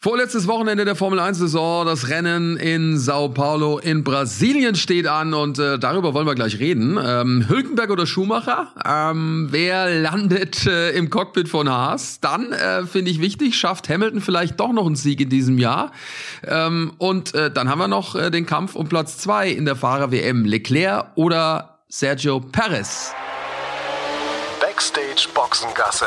Vorletztes Wochenende der Formel 1-Saison. Das Rennen in Sao Paulo in Brasilien steht an und äh, darüber wollen wir gleich reden. Ähm, Hülkenberg oder Schumacher? Ähm, wer landet äh, im Cockpit von Haas? Dann, äh, finde ich wichtig, schafft Hamilton vielleicht doch noch einen Sieg in diesem Jahr. Ähm, und äh, dann haben wir noch äh, den Kampf um Platz zwei in der Fahrer-WM. Leclerc oder Sergio Perez? Backstage Boxengasse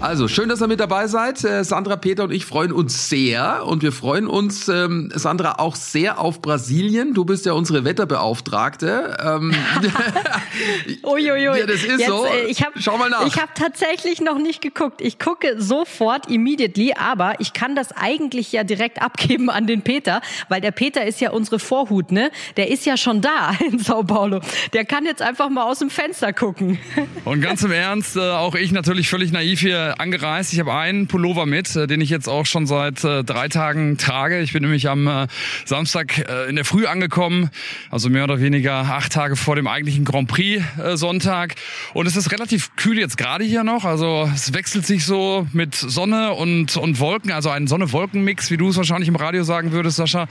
Also, schön, dass ihr mit dabei seid. Äh, Sandra, Peter und ich freuen uns sehr. Und wir freuen uns, ähm, Sandra, auch sehr auf Brasilien. Du bist ja unsere Wetterbeauftragte. Ähm, Uiuiui. Ja, das ist Jetzt, so. Äh, ich hab, Schau mal nach. Ich habe tatsächlich noch nicht geguckt. Ich gucke sofort, immediately. Aber ich kann das eigentlich ja direkt abgeben an den Peter, weil der Peter ist ja unsere Vorhut, ne? Der ist ja schon da in Sao Paulo. Der kann jetzt einfach mal aus dem Fenster gucken. Und ganz im Ernst, äh, auch ich natürlich völlig naiv hier angereist. Ich habe einen Pullover mit, äh, den ich jetzt auch schon seit äh, drei Tagen trage. Ich bin nämlich am äh, Samstag in der Früh angekommen, also mehr oder weniger acht Tage vor dem eigentlichen Grand Prix Sonntag. Und es ist relativ kühl jetzt gerade hier noch. Also es wechselt sich so mit Sonne und, und Wolken, also ein Sonne-Wolken-Mix, wie du es wahrscheinlich im Radio sagen würdest, Sascha,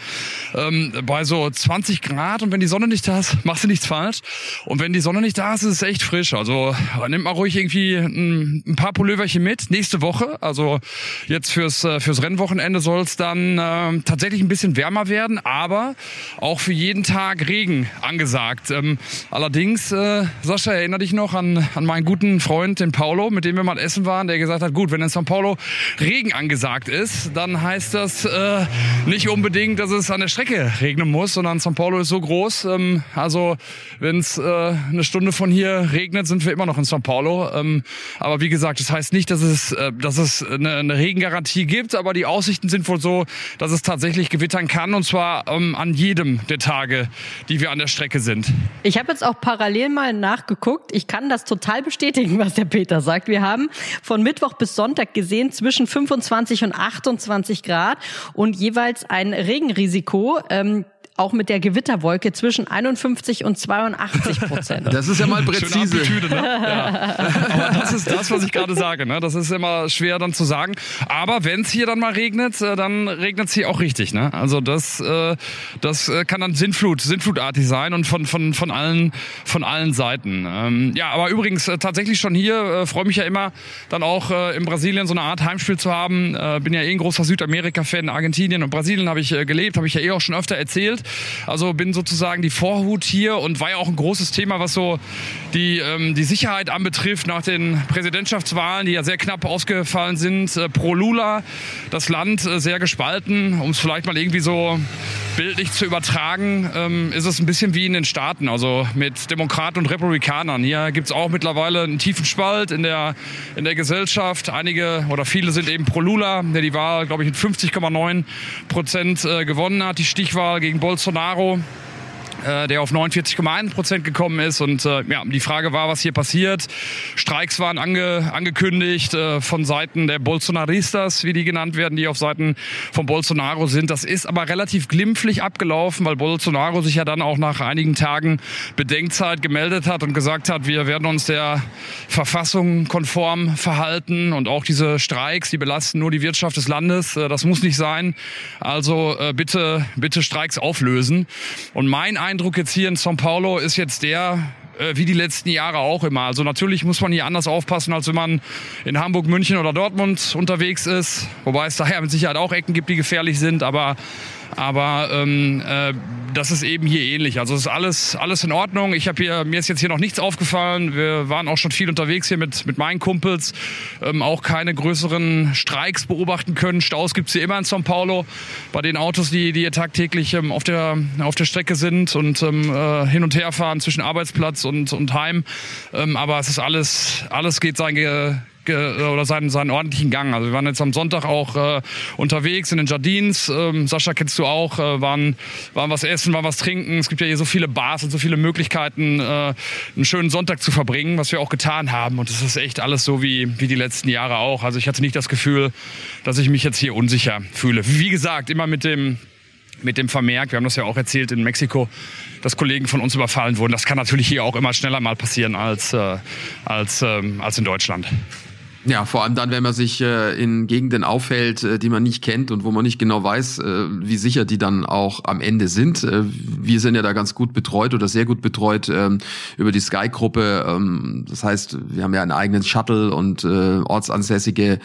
ähm, bei so 20 Grad. Und wenn die Sonne nicht da ist, machst du nichts falsch. Und wenn die Sonne nicht da ist, ist es echt frisch. Also nimmt mal ruhig irgendwie ein, ein paar Pulloverchen mit nächste Woche. Also jetzt fürs, äh, fürs Rennwochenende soll es dann äh, tatsächlich ein bisschen wärmer werden, aber auch für jeden Tag Regen angesagt. Ähm, allerdings, äh, Sascha, erinnere dich noch an, an meinen guten Freund, den Paulo, mit dem wir mal essen waren, der gesagt hat, gut, wenn in São Paulo Regen angesagt ist, dann heißt das äh, nicht unbedingt, dass es an der Strecke regnen muss, sondern São Paulo ist so groß. Ähm, also wenn es äh, eine Stunde von hier regnet, sind wir immer noch in São Paulo. Ähm, aber wie gesagt, das heißt nicht, dass dass es, äh, dass es eine, eine Regengarantie gibt, aber die Aussichten sind wohl so, dass es tatsächlich gewittern kann und zwar ähm, an jedem der Tage, die wir an der Strecke sind. Ich habe jetzt auch parallel mal nachgeguckt. Ich kann das total bestätigen, was der Peter sagt. Wir haben von Mittwoch bis Sonntag gesehen zwischen 25 und 28 Grad und jeweils ein Regenrisiko. Ähm, auch mit der Gewitterwolke zwischen 51 und 82 Prozent. Das ist ja mal präzise. Amplitude, ne? ja. Aber das ist das, was ich gerade sage. Ne? Das ist immer schwer dann zu sagen. Aber wenn es hier dann mal regnet, äh, dann regnet es hier auch richtig. Ne? Also das, äh, das äh, kann dann Sinnflut, Sinnflutartig sein und von, von, von, allen, von allen Seiten. Ähm, ja, aber übrigens tatsächlich schon hier, freue mich ja immer, dann auch in Brasilien so eine Art Heimspiel zu haben. bin ja eh ein großer Südamerika-Fan. Argentinien und Brasilien habe ich gelebt, habe ich ja eh auch schon öfter erzählt. Also bin sozusagen die Vorhut hier und war ja auch ein großes Thema, was so die, ähm, die Sicherheit anbetrifft nach den Präsidentschaftswahlen, die ja sehr knapp ausgefallen sind. Äh, pro Lula, das Land äh, sehr gespalten, um es vielleicht mal irgendwie so bildlich zu übertragen, ähm, ist es ein bisschen wie in den Staaten, also mit Demokraten und Republikanern. Hier gibt es auch mittlerweile einen tiefen Spalt in der, in der Gesellschaft. Einige oder viele sind eben pro Lula, der die Wahl, glaube ich, mit 50,9 Prozent äh, gewonnen hat, die Stichwahl gegen Bolsonaro. Äh, der auf 49,1 Prozent gekommen ist. Und äh, ja, die Frage war, was hier passiert. Streiks waren ange, angekündigt äh, von Seiten der Bolsonaristas, wie die genannt werden, die auf Seiten von Bolsonaro sind. Das ist aber relativ glimpflich abgelaufen, weil Bolsonaro sich ja dann auch nach einigen Tagen Bedenkzeit gemeldet hat und gesagt hat, wir werden uns der Verfassung konform verhalten und auch diese Streiks, die belasten nur die Wirtschaft des Landes. Äh, das muss nicht sein. Also äh, bitte, bitte Streiks auflösen. Und mein Eindruck jetzt hier in São Paulo ist jetzt der, äh, wie die letzten Jahre auch immer. Also natürlich muss man hier anders aufpassen, als wenn man in Hamburg, München oder Dortmund unterwegs ist. Wobei es daher mit Sicherheit auch Ecken gibt, die gefährlich sind. Aber aber ähm, äh, das ist eben hier ähnlich. Also es ist alles, alles in Ordnung. Ich habe hier, mir ist jetzt hier noch nichts aufgefallen. Wir waren auch schon viel unterwegs hier mit, mit meinen Kumpels. Ähm, auch keine größeren Streiks beobachten können. Staus gibt's hier immer in São Paulo bei den Autos, die, die hier tagtäglich ähm, auf, der, auf der Strecke sind und ähm, äh, hin und her fahren zwischen Arbeitsplatz und, und Heim. Ähm, aber es ist alles, alles geht sein oder seinen, seinen ordentlichen Gang. Also wir waren jetzt am Sonntag auch äh, unterwegs in den Jardins. Ähm, Sascha kennst du auch, äh, waren, waren was essen, waren was trinken. Es gibt ja hier so viele Bars und so viele Möglichkeiten, äh, einen schönen Sonntag zu verbringen, was wir auch getan haben. Und das ist echt alles so wie, wie die letzten Jahre auch. Also ich hatte nicht das Gefühl, dass ich mich jetzt hier unsicher fühle. Wie gesagt, immer mit dem mit dem Vermerk, wir haben das ja auch erzählt in Mexiko, dass Kollegen von uns überfallen wurden. Das kann natürlich hier auch immer schneller mal passieren als, äh, als, äh, als in Deutschland. Ja, vor allem dann, wenn man sich äh, in Gegenden aufhält, äh, die man nicht kennt und wo man nicht genau weiß, äh, wie sicher die dann auch am Ende sind. Äh, wir sind ja da ganz gut betreut oder sehr gut betreut ähm, über die Sky-Gruppe. Ähm, das heißt, wir haben ja einen eigenen Shuttle und äh, ortsansässige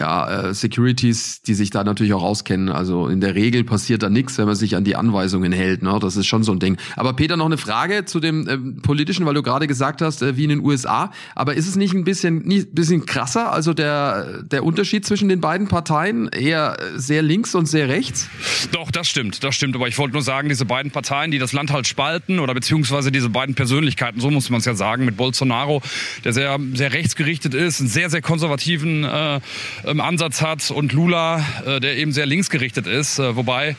ja, äh, Securities, die sich da natürlich auch auskennen. Also in der Regel passiert da nichts, wenn man sich an die Anweisungen hält. Ne? Das ist schon so ein Ding. Aber Peter, noch eine Frage zu dem äh, politischen, weil du gerade gesagt hast, äh, wie in den USA. Aber ist es nicht ein bisschen, nicht, bisschen krasser? Krasser? Also der, der Unterschied zwischen den beiden Parteien eher sehr links und sehr rechts? Doch, das stimmt, das stimmt. Aber ich wollte nur sagen, diese beiden Parteien, die das Land halt spalten oder beziehungsweise diese beiden Persönlichkeiten, so muss man es ja sagen, mit Bolsonaro, der sehr, sehr rechtsgerichtet ist, einen sehr, sehr konservativen äh, ähm, Ansatz hat und Lula, äh, der eben sehr linksgerichtet ist. Äh, wobei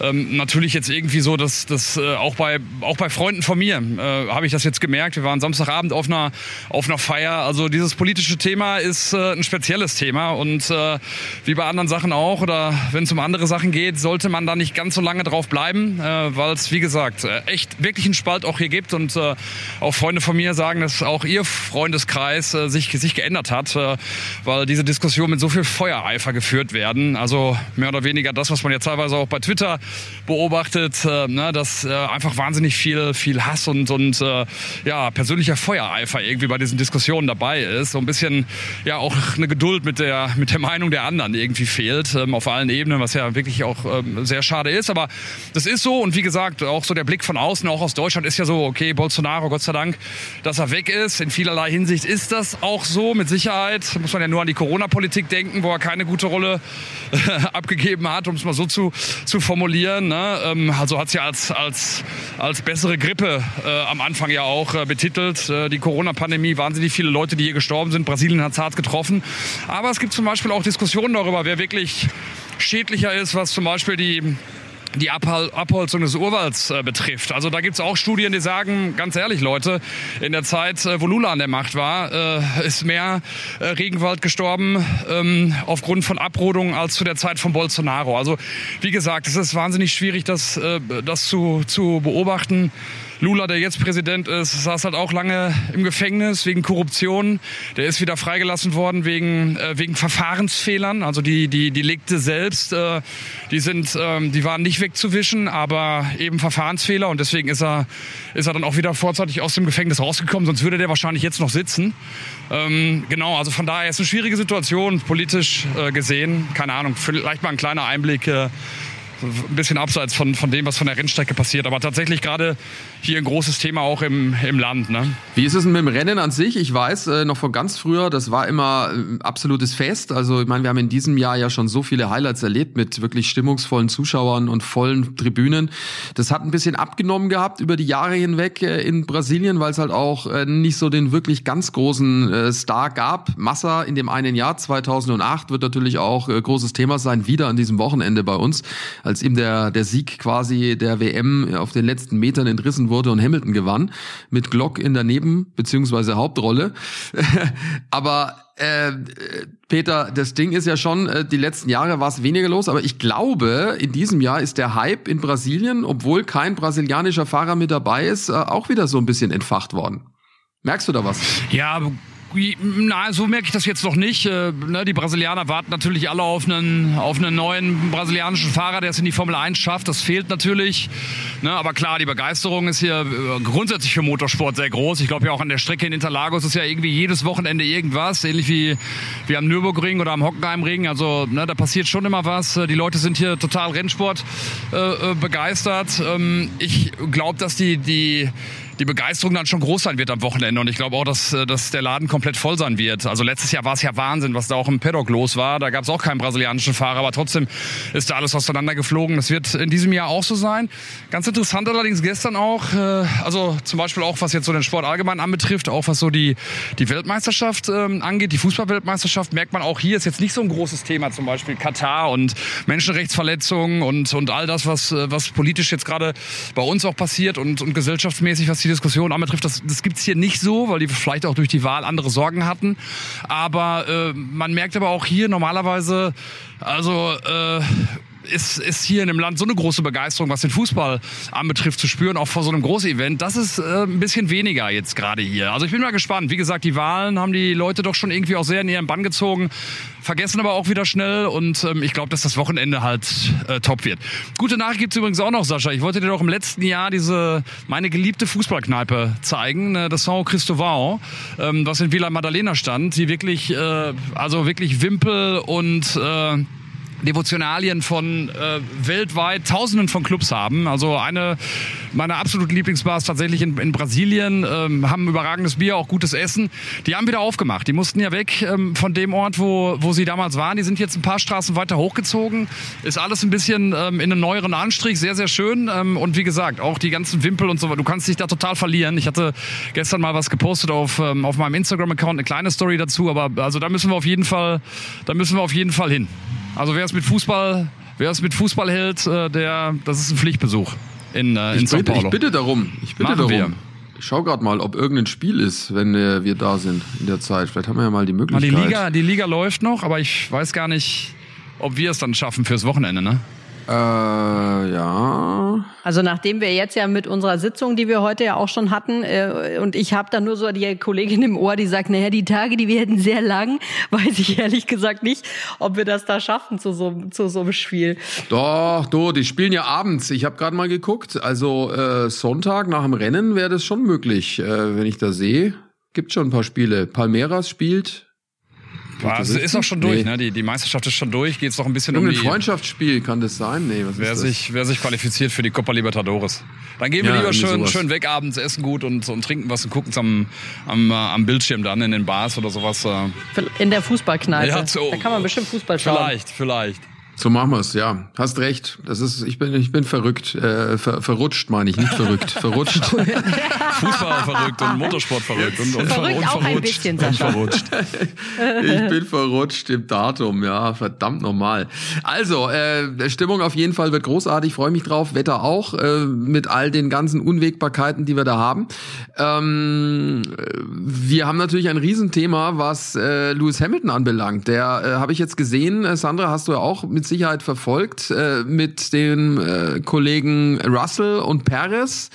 ähm, natürlich jetzt irgendwie so, dass das äh, auch bei auch bei Freunden von mir äh, habe ich das jetzt gemerkt. Wir waren Samstagabend auf einer auf einer Feier. Also dieses politische Thema ist äh, ein spezielles Thema und äh, wie bei anderen Sachen auch oder wenn es um andere Sachen geht, sollte man da nicht ganz so lange drauf bleiben, äh, weil es wie gesagt äh, echt wirklich einen Spalt auch hier gibt und auch Freunde von mir sagen, dass auch ihr Freundeskreis sich sich geändert hat, weil diese Diskussion mit so viel Feuereifer geführt werden. Also mehr oder weniger das, was man ja teilweise auch bei Twitter beobachtet, äh, ne, dass äh, einfach wahnsinnig viel, viel Hass und, und äh, ja, persönlicher Feuereifer irgendwie bei diesen Diskussionen dabei ist. So ein bisschen ja auch eine Geduld mit der, mit der Meinung der anderen irgendwie fehlt, ähm, auf allen Ebenen, was ja wirklich auch ähm, sehr schade ist. Aber das ist so und wie gesagt, auch so der Blick von außen, auch aus Deutschland, ist ja so, okay, Bolsonaro, Gott sei Dank, dass er weg ist. In vielerlei Hinsicht ist das auch so, mit Sicherheit. Muss man ja nur an die Corona-Politik denken, wo er keine gute Rolle abgegeben hat, um es mal so zu, zu formulieren formulieren. Ne? Ähm, also hat es ja als, als, als bessere Grippe äh, am Anfang ja auch äh, betitelt. Äh, die Corona-Pandemie, wahnsinnig viele Leute, die hier gestorben sind. Brasilien hat es hart getroffen. Aber es gibt zum Beispiel auch Diskussionen darüber, wer wirklich schädlicher ist, was zum Beispiel die die Abholzung des Urwalds äh, betrifft. Also da gibt's auch Studien, die sagen, ganz ehrlich Leute, in der Zeit, äh, wo Lula an der Macht war, äh, ist mehr äh, Regenwald gestorben ähm, aufgrund von Abrodungen als zu der Zeit von Bolsonaro. Also wie gesagt, es ist wahnsinnig schwierig, das, äh, das zu, zu beobachten. Lula, der jetzt Präsident ist, saß halt auch lange im Gefängnis wegen Korruption. Der ist wieder freigelassen worden wegen, äh, wegen Verfahrensfehlern. Also die, die, die Legte selbst, äh, die sind, ähm, die waren nicht wegzuwischen, aber eben Verfahrensfehler und deswegen ist er, ist er dann auch wieder vorzeitig aus dem Gefängnis rausgekommen, sonst würde der wahrscheinlich jetzt noch sitzen. Ähm, genau, also von daher ist es eine schwierige Situation, politisch äh, gesehen. Keine Ahnung, vielleicht mal ein kleiner Einblick. Ein bisschen abseits von, von dem, was von der Rennstrecke passiert. Aber tatsächlich gerade hier ein großes Thema auch im, im Land. Ne? Wie ist es denn mit dem Rennen an sich? Ich weiß äh, noch von ganz früher, das war immer ein äh, absolutes Fest. Also ich meine, wir haben in diesem Jahr ja schon so viele Highlights erlebt mit wirklich stimmungsvollen Zuschauern und vollen Tribünen. Das hat ein bisschen abgenommen gehabt über die Jahre hinweg äh, in Brasilien, weil es halt auch äh, nicht so den wirklich ganz großen äh, Star gab. Massa in dem einen Jahr 2008 wird natürlich auch äh, großes Thema sein, wieder an diesem Wochenende bei uns als ihm der, der Sieg quasi der WM auf den letzten Metern entrissen wurde und Hamilton gewann, mit Glock in der Neben- bzw. Hauptrolle. aber äh, Peter, das Ding ist ja schon, äh, die letzten Jahre war es weniger los, aber ich glaube, in diesem Jahr ist der Hype in Brasilien, obwohl kein brasilianischer Fahrer mit dabei ist, äh, auch wieder so ein bisschen entfacht worden. Merkst du da was? Ja, na, so merke ich das jetzt noch nicht. Äh, ne, die Brasilianer warten natürlich alle auf einen, auf einen neuen brasilianischen Fahrer, der es in die Formel 1 schafft. Das fehlt natürlich. Ne, aber klar, die Begeisterung ist hier äh, grundsätzlich für Motorsport sehr groß. Ich glaube ja auch an der Strecke in Interlagos ist ja irgendwie jedes Wochenende irgendwas, ähnlich wie, wie am Nürburgring oder am Hockenheimring. Also ne, da passiert schon immer was. Äh, die Leute sind hier total Rennsport begeistert. Ähm, ich glaube, dass die, die die Begeisterung dann schon groß sein wird am Wochenende. Und ich glaube auch, dass, äh, dass der Laden komplett voll sein wird. Also letztes Jahr war es ja Wahnsinn, was da auch im Paddock los war. Da gab es auch keinen brasilianischen Fahrer, aber trotzdem ist da alles auseinandergeflogen. Das wird in diesem Jahr auch so sein. Ganz interessant allerdings gestern auch, äh, also zum Beispiel auch, was jetzt so den Sport allgemein anbetrifft, auch was so die, die Weltmeisterschaft ähm, angeht, die Fußballweltmeisterschaft, merkt man auch hier ist jetzt nicht so ein großes Thema, zum Beispiel Katar und Menschenrechtsverletzungen und, und all das, was, äh, was politisch jetzt gerade bei uns auch passiert und, und gesellschaftsmäßig, was die Diskussion anbetrifft, das, das gibt's hier nicht so, weil die vielleicht auch durch die Wahl andere Sorgen hatten. Aber äh, man merkt aber auch hier normalerweise, also äh, ist, ist hier in dem Land so eine große Begeisterung, was den Fußball anbetrifft, zu spüren, auch vor so einem großen Event. Das ist äh, ein bisschen weniger jetzt gerade hier. Also ich bin mal gespannt. Wie gesagt, die Wahlen haben die Leute doch schon irgendwie auch sehr in ihren Bann gezogen, vergessen aber auch wieder schnell und ähm, ich glaube, dass das Wochenende halt äh, top wird. Gute Nachricht gibt's übrigens auch noch, Sascha. Ich wollte dir doch im letzten Jahr diese meine geliebte Fußballkneipe zeigen, äh, das São Cristóvão, ähm, was in Villa Madalena stand, die wirklich, äh, also wirklich Wimpel und äh, Devotionalien von äh, weltweit Tausenden von Clubs haben. Also eine meiner absoluten Lieblingsbars tatsächlich in, in Brasilien, ähm, haben überragendes Bier, auch gutes Essen. Die haben wieder aufgemacht. Die mussten ja weg ähm, von dem Ort, wo, wo sie damals waren. Die sind jetzt ein paar Straßen weiter hochgezogen. Ist alles ein bisschen ähm, in einem neueren Anstrich, sehr, sehr schön. Ähm, und wie gesagt, auch die ganzen Wimpel und so weiter. Du kannst dich da total verlieren. Ich hatte gestern mal was gepostet auf, ähm, auf meinem Instagram-Account, eine kleine Story dazu. Aber also da müssen wir auf jeden Fall, da müssen wir auf jeden Fall hin. Also wer es mit Fußball, wer es mit Fußball hält, äh, der, das ist ein Pflichtbesuch in, äh, in Ich São bitte, Paulo. ich bitte darum. Ich bitte Machen darum. wir. Ich schau gerade mal, ob irgendein Spiel ist, wenn äh, wir da sind in der Zeit. Vielleicht haben wir ja mal die Möglichkeit. die Liga, die Liga läuft noch, aber ich weiß gar nicht, ob wir es dann schaffen fürs Wochenende, ne? Äh, ja. Also nachdem wir jetzt ja mit unserer Sitzung, die wir heute ja auch schon hatten, äh, und ich habe da nur so die Kollegin im Ohr, die sagt, naja, die Tage, die werden sehr lang, weiß ich ehrlich gesagt nicht, ob wir das da schaffen zu so, zu so einem Spiel. Doch, du, die spielen ja abends. Ich habe gerade mal geguckt. Also äh, Sonntag nach dem Rennen wäre das schon möglich, äh, wenn ich da sehe. Gibt schon ein paar Spiele. Palmeiras spielt. Also ist auch schon durch, Nee. ne? Die, die Meisterschaft ist schon durch, geht es noch ein bisschen um die, Freundschaftsspiel kann das sein? Nee, was wer ist das? sich, wer sich qualifiziert für die Copa Libertadores. Dann gehen wir Ja, lieber schön, sowas. schön weg abends, essen gut und, und trinken was und gucken es am, am, äh, am Bildschirm dann in den Bars oder sowas. äh. In der Fußballkneipe. Ja, so. Da kann man bestimmt Fußball schauen. Vielleicht, vielleicht. So machen wir's, ja. Hast recht. Das ist, ich bin, ich bin verrückt. Äh, ver, verrutscht meine ich, nicht verrückt. Verrutscht. Fußball verrückt und Motorsport verrückt. Und, und, Verrückt und auch ein bisschen, Und Sascha. verrutscht. Ich bin verrutscht im Datum, ja, verdammt normal. Also, äh, Stimmung auf jeden Fall wird großartig, freue mich drauf, Wetter auch, äh, mit all den ganzen Unwägbarkeiten, die wir da haben. Ähm, äh, wir haben natürlich ein Riesenthema, was äh, Lewis Hamilton anbelangt. Der äh, habe ich jetzt gesehen, äh, Sandra, hast du ja auch mit Sicherheit verfolgt, äh, mit den äh, Kollegen Russell und Perez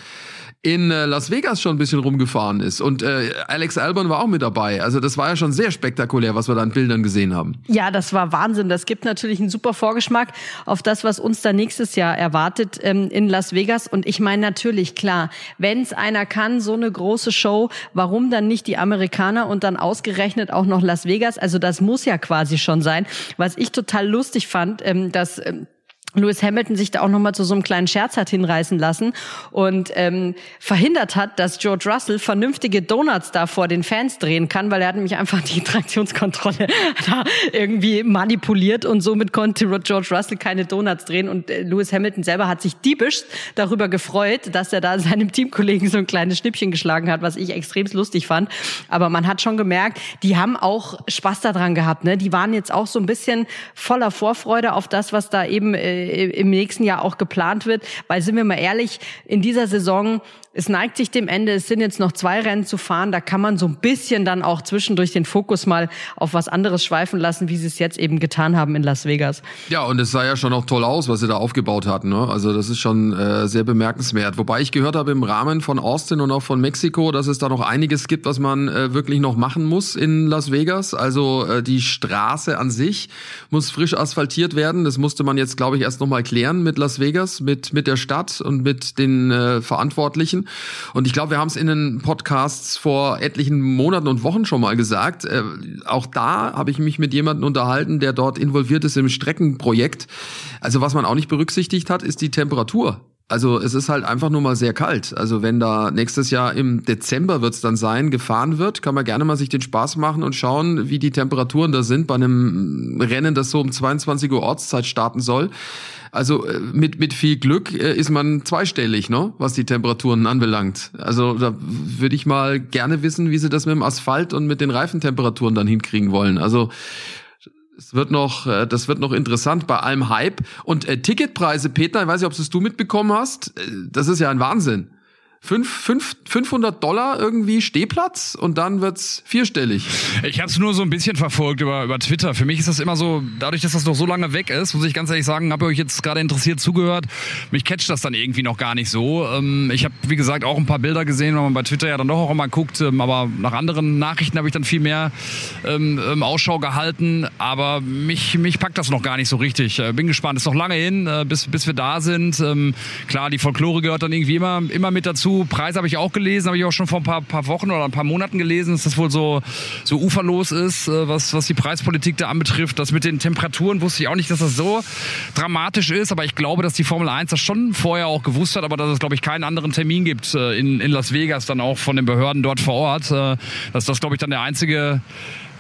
in äh, Las Vegas schon ein bisschen rumgefahren ist. Und äh, Alex Albon war auch mit dabei. Also das war ja schon sehr spektakulär, was wir da an Bildern gesehen haben. Ja, das war Wahnsinn. Das gibt natürlich einen super Vorgeschmack auf das, was uns da nächstes Jahr erwartet ähm, in Las Vegas. Und ich meine natürlich, klar, wenn es einer kann, so eine große Show, warum dann nicht die Amerikaner und dann ausgerechnet auch noch Las Vegas? Also das muss ja quasi schon sein. Was ich total lustig fand, ähm, dass... Ähm, Lewis Hamilton sich da auch nochmal zu so einem kleinen Scherz hat hinreißen lassen und ähm, verhindert hat, dass George Russell vernünftige Donuts da vor den Fans drehen kann, weil er hat nämlich einfach die Traktionskontrolle da irgendwie manipuliert und somit konnte George Russell keine Donuts drehen und äh, Lewis Hamilton selber hat sich diebisch darüber gefreut, dass er da seinem Teamkollegen so ein kleines Schnippchen geschlagen hat, was ich extrem lustig fand. Aber man hat schon gemerkt, die haben auch Spaß daran gehabt. Ne? Die waren jetzt auch so ein bisschen voller Vorfreude auf das, was da eben äh, im nächsten Jahr auch geplant wird. Weil sind wir mal ehrlich, in dieser Saison, es neigt sich dem Ende, es sind jetzt noch zwei Rennen zu fahren, da kann man so ein bisschen dann auch zwischendurch den Fokus mal auf was anderes schweifen lassen, wie sie es jetzt eben getan haben in Las Vegas. Ja, und es sah ja schon auch toll aus, was sie da aufgebaut hatten. Ne? Also das ist schon äh, sehr bemerkenswert. Wobei ich gehört habe im Rahmen von Austin und auch von Mexiko, dass es da noch einiges gibt, was man äh, wirklich noch machen muss in Las Vegas. Also äh, die Straße an sich muss frisch asphaltiert werden. Das musste man jetzt, glaube ich, erst nochmal klären mit Las Vegas, mit, mit der Stadt und mit den äh, Verantwortlichen. Und ich glaube, wir haben es in den Podcasts vor etlichen Monaten und Wochen schon mal gesagt. Äh, auch da habe ich mich mit jemandem unterhalten, der dort involviert ist im Streckenprojekt. Also was man auch nicht berücksichtigt hat, ist die Temperatur. Also es ist halt einfach nur mal sehr kalt. Also wenn da nächstes Jahr im Dezember wird's dann sein, gefahren wird, kann man gerne mal sich den Spaß machen und schauen, wie die Temperaturen da sind bei einem Rennen, das so um 22 Uhr Ortszeit starten soll. Also äh, mit, mit viel Glück äh, ist man zweistellig, ne, was die Temperaturen anbelangt. Also da würde ich mal gerne wissen, wie sie das mit dem Asphalt und mit den Reifentemperaturen dann hinkriegen wollen. Also es wird noch, äh, das wird noch interessant bei allem Hype. Und äh, Ticketpreise, Peter, ich weiß nicht, ob es du mitbekommen hast, das ist ja ein Wahnsinn. Fünf, fünf, 500 Dollar irgendwie Stehplatz und dann wird's vierstellig. Ich habe es nur so ein bisschen verfolgt über, über Twitter. Für mich ist das immer so, dadurch, dass das noch so lange weg ist, muss ich ganz ehrlich sagen, habe ich euch jetzt gerade interessiert zugehört. Mich catcht das dann irgendwie noch gar nicht so. Ähm, ich habe, wie gesagt, auch ein paar Bilder gesehen, weil man bei Twitter ja dann doch auch immer guckt. Ähm, aber nach anderen Nachrichten habe ich dann viel mehr ähm, ähm, Ausschau gehalten. Aber mich, mich packt das noch gar nicht so richtig. Äh, bin gespannt. Ist noch lange hin, äh, bis, bis wir da sind. Klar, die Folklore gehört dann irgendwie immer, immer mit dazu. Preis habe ich auch gelesen, habe ich auch schon vor ein paar, paar Wochen oder ein paar Monaten gelesen, dass das wohl so, so uferlos ist, äh, was, was die Preispolitik da anbetrifft. Das mit den Temperaturen wusste ich auch nicht, dass das so dramatisch ist, aber ich glaube, dass die Formel 1 das schon vorher auch gewusst hat, aber dass es, glaube ich, keinen anderen Termin gibt äh, in, in Las Vegas, dann auch von den Behörden dort vor Ort. Äh, dass das, glaube ich, dann der einzige